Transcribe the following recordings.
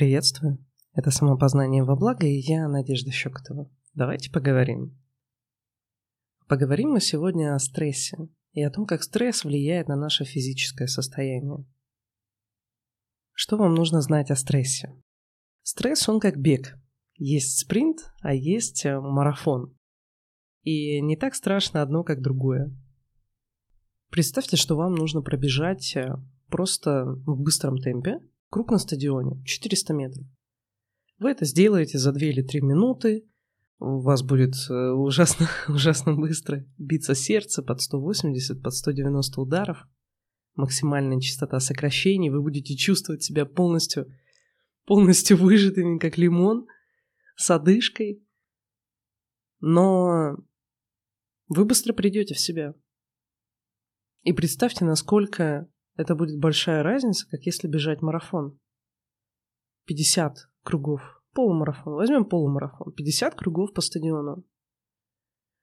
Приветствую. Это самопознание во благо, и я Надежда Щекотова. Давайте поговорим. Поговорим мы сегодня о стрессе и о том, как стресс влияет на наше физическое состояние. Что вам нужно знать о стрессе? Стресс, он как бег. Есть спринт, а есть э, марафон. И не так страшно одно, как другое. Представьте, что вам нужно пробежать э, просто в быстром темпе круг на стадионе 400 метров. Вы это сделаете за 2 или 3 минуты, у вас будет э, ужасно, ужасно быстро биться сердце под 180, под 190 ударов, максимальная частота сокращений, вы будете чувствовать себя полностью, полностью выжатыми, как лимон, с одышкой, но вы быстро придете в себя. И представьте, насколько это будет большая разница, как если бежать марафон. 50 кругов. Полумарафон. Возьмем полумарафон. 50 кругов по стадиону.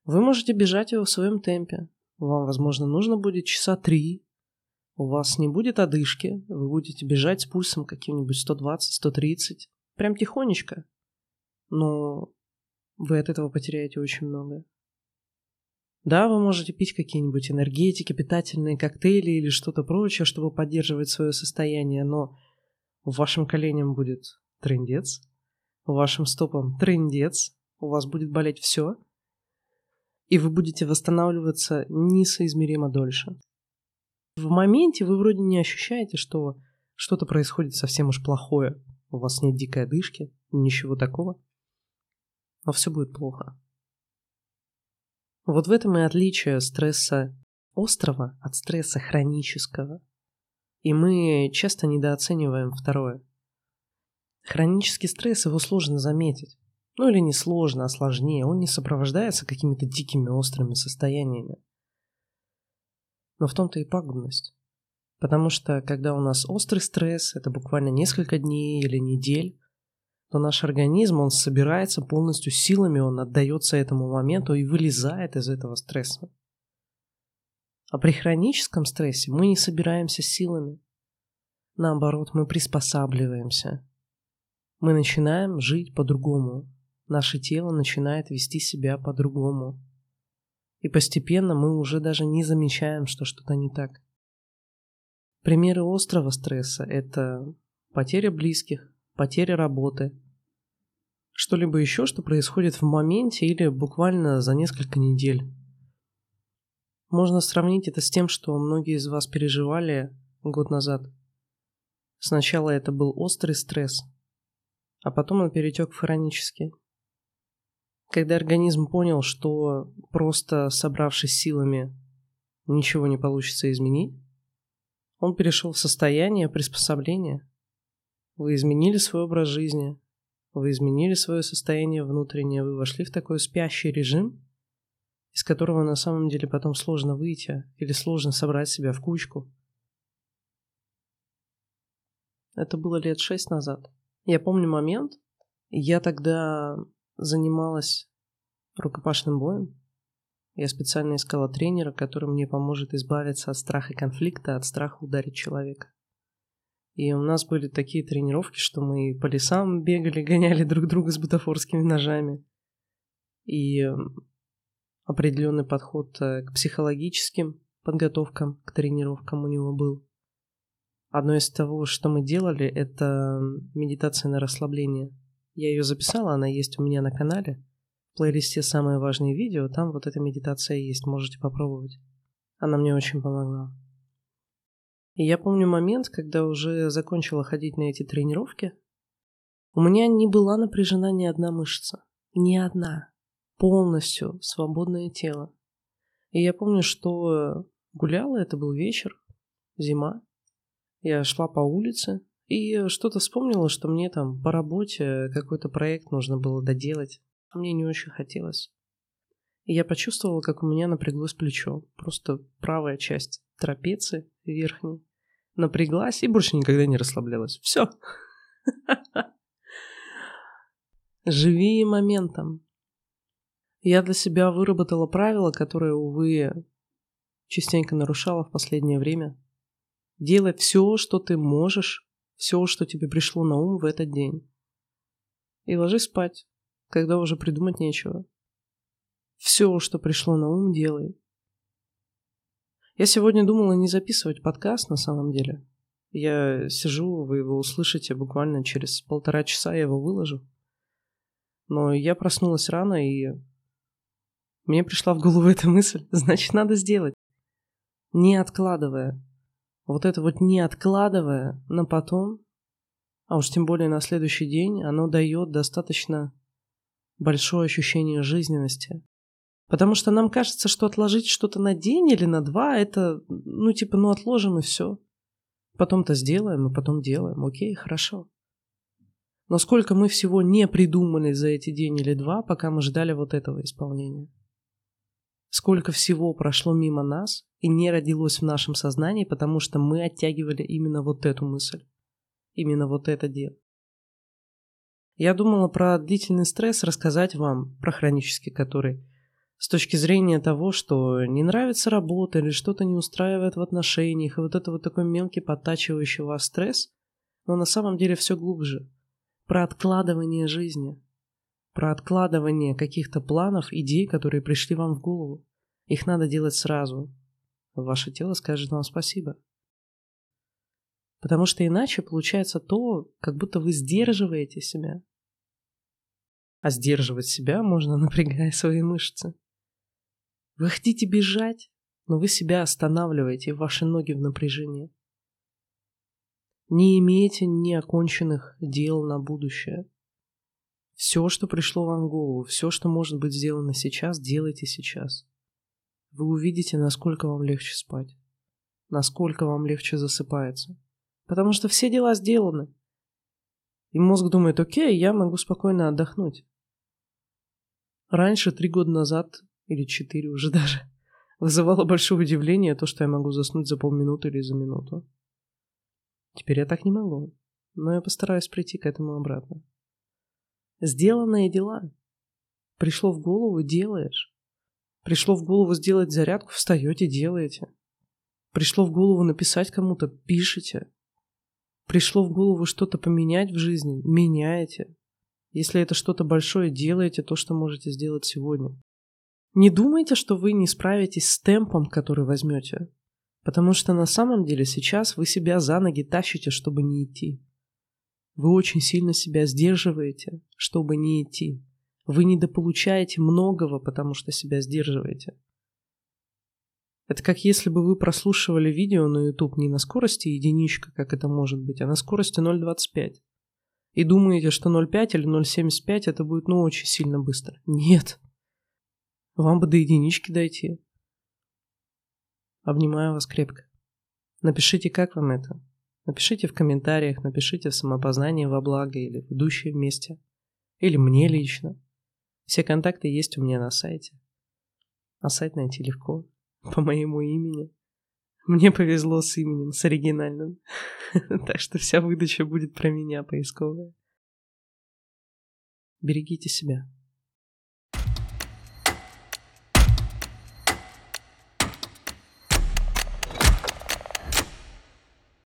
Вы можете бежать его в своем темпе. Вам, возможно, нужно будет часа три. У вас не будет одышки. Вы будете бежать с пульсом каким-нибудь 120-130. Прям тихонечко. Но вы от этого потеряете очень много. Да, вы можете пить какие-нибудь энергетики, питательные коктейли или что-то прочее, чтобы поддерживать свое состояние, но вашим коленям будет трендец, вашим стопам трендец, у вас будет болеть все, и вы будете восстанавливаться несоизмеримо дольше. В моменте вы вроде не ощущаете, что что-то происходит совсем уж плохое. У вас нет дикой одышки, ничего такого. Но все будет плохо. Вот в этом и отличие стресса острого от стресса хронического. И мы часто недооцениваем второе. Хронический стресс его сложно заметить. Ну или не сложно, а сложнее. Он не сопровождается какими-то дикими острыми состояниями. Но в том-то и пагубность. Потому что когда у нас острый стресс, это буквально несколько дней или недель, то наш организм, он собирается полностью силами, он отдается этому моменту и вылезает из этого стресса. А при хроническом стрессе мы не собираемся силами. Наоборот, мы приспосабливаемся. Мы начинаем жить по-другому. Наше тело начинает вести себя по-другому. И постепенно мы уже даже не замечаем, что что-то не так. Примеры острого стресса – это потеря близких, потеря работы, что-либо еще, что происходит в моменте или буквально за несколько недель. Можно сравнить это с тем, что многие из вас переживали год назад. Сначала это был острый стресс, а потом он перетек в хронический. Когда организм понял, что просто собравшись силами ничего не получится изменить, он перешел в состояние приспособления. Вы изменили свой образ жизни. Вы изменили свое состояние внутреннее. Вы вошли в такой спящий режим, из которого на самом деле потом сложно выйти или сложно собрать себя в кучку. Это было лет шесть назад. Я помню момент. Я тогда занималась рукопашным боем. Я специально искала тренера, который мне поможет избавиться от страха конфликта, от страха ударить человека. И у нас были такие тренировки, что мы по лесам бегали, гоняли друг друга с бутафорскими ножами. И определенный подход э, к психологическим подготовкам, к тренировкам у него был. Одно из того, что мы делали, это медитация на расслабление. Я ее записала, она есть у меня на канале. В плейлисте «Самые важные видео», там вот эта медитация есть, можете попробовать. Она мне очень помогла. И я помню момент, когда уже закончила ходить на эти тренировки. У меня не была напряжена ни одна мышца. Ни одна. Полностью свободное тело. И я помню, что гуляла, это был вечер, зима. Я шла по улице и что-то вспомнила, что мне там по работе какой-то проект нужно было доделать. Мне не очень хотелось. И я почувствовала, как у меня напряглось плечо. Просто правая часть трапеции верхней напряглась и больше никогда не расслаблялась. Все. Живи моментом. Я для себя выработала правила, которые, увы, частенько нарушала в последнее время. Делай все, что ты можешь все, что тебе пришло на ум в этот день. И ложись спать, когда уже придумать нечего. Все, что пришло на ум, делай. Я сегодня думала не записывать подкаст на самом деле. Я сижу, вы его услышите буквально через полтора часа, я его выложу. Но я проснулась рано, и мне пришла в голову эта мысль. Значит, надо сделать. Не откладывая. Вот это вот не откладывая на потом, а уж тем более на следующий день, оно дает достаточно большое ощущение жизненности. Потому что нам кажется, что отложить что-то на день или на два, это, ну, типа, ну, отложим и все. Потом-то сделаем, и потом делаем. Окей, хорошо. Но сколько мы всего не придумали за эти день или два, пока мы ждали вот этого исполнения. Сколько всего прошло мимо нас и не родилось в нашем сознании, потому что мы оттягивали именно вот эту мысль. Именно вот это дело. Я думала про длительный стресс рассказать вам, про хронический который, с точки зрения того, что не нравится работа или что-то не устраивает в отношениях, и вот это вот такой мелкий подтачивающий вас стресс, но на самом деле все глубже. Про откладывание жизни. Про откладывание каких-то планов, идей, которые пришли вам в голову. Их надо делать сразу. Ваше тело скажет вам спасибо. Потому что иначе получается то, как будто вы сдерживаете себя. А сдерживать себя можно, напрягая свои мышцы. Вы хотите бежать, но вы себя останавливаете, ваши ноги в напряжении. Не имейте неоконченных дел на будущее. Все, что пришло вам в голову, все, что может быть сделано сейчас, делайте сейчас. Вы увидите, насколько вам легче спать, насколько вам легче засыпается. Потому что все дела сделаны. И мозг думает, окей, я могу спокойно отдохнуть. Раньше, три года назад, или четыре уже даже, вызывало большое удивление то, что я могу заснуть за полминуты или за минуту. Теперь я так не могу, но я постараюсь прийти к этому обратно. Сделанные дела. Пришло в голову, делаешь. Пришло в голову сделать зарядку, встаете, делаете. Пришло в голову написать кому-то, пишите. Пришло в голову что-то поменять в жизни, меняете. Если это что-то большое, делаете то, что можете сделать сегодня. Не думайте, что вы не справитесь с темпом, который возьмете. Потому что на самом деле сейчас вы себя за ноги тащите, чтобы не идти. Вы очень сильно себя сдерживаете, чтобы не идти. Вы недополучаете многого, потому что себя сдерживаете. Это как если бы вы прослушивали видео на YouTube не на скорости единичка, как это может быть, а на скорости 0.25. И думаете, что 0.5 или 0.75 это будет ну очень сильно быстро. Нет. Вам бы до единички дойти. Обнимаю вас крепко. Напишите, как вам это. Напишите в комментариях, напишите в самопознании во благо или в идущие вместе. Или мне лично. Все контакты есть у меня на сайте. А сайт найти легко. По моему имени. Мне повезло с именем, с оригинальным. так что вся выдача будет про меня поисковая. Берегите себя.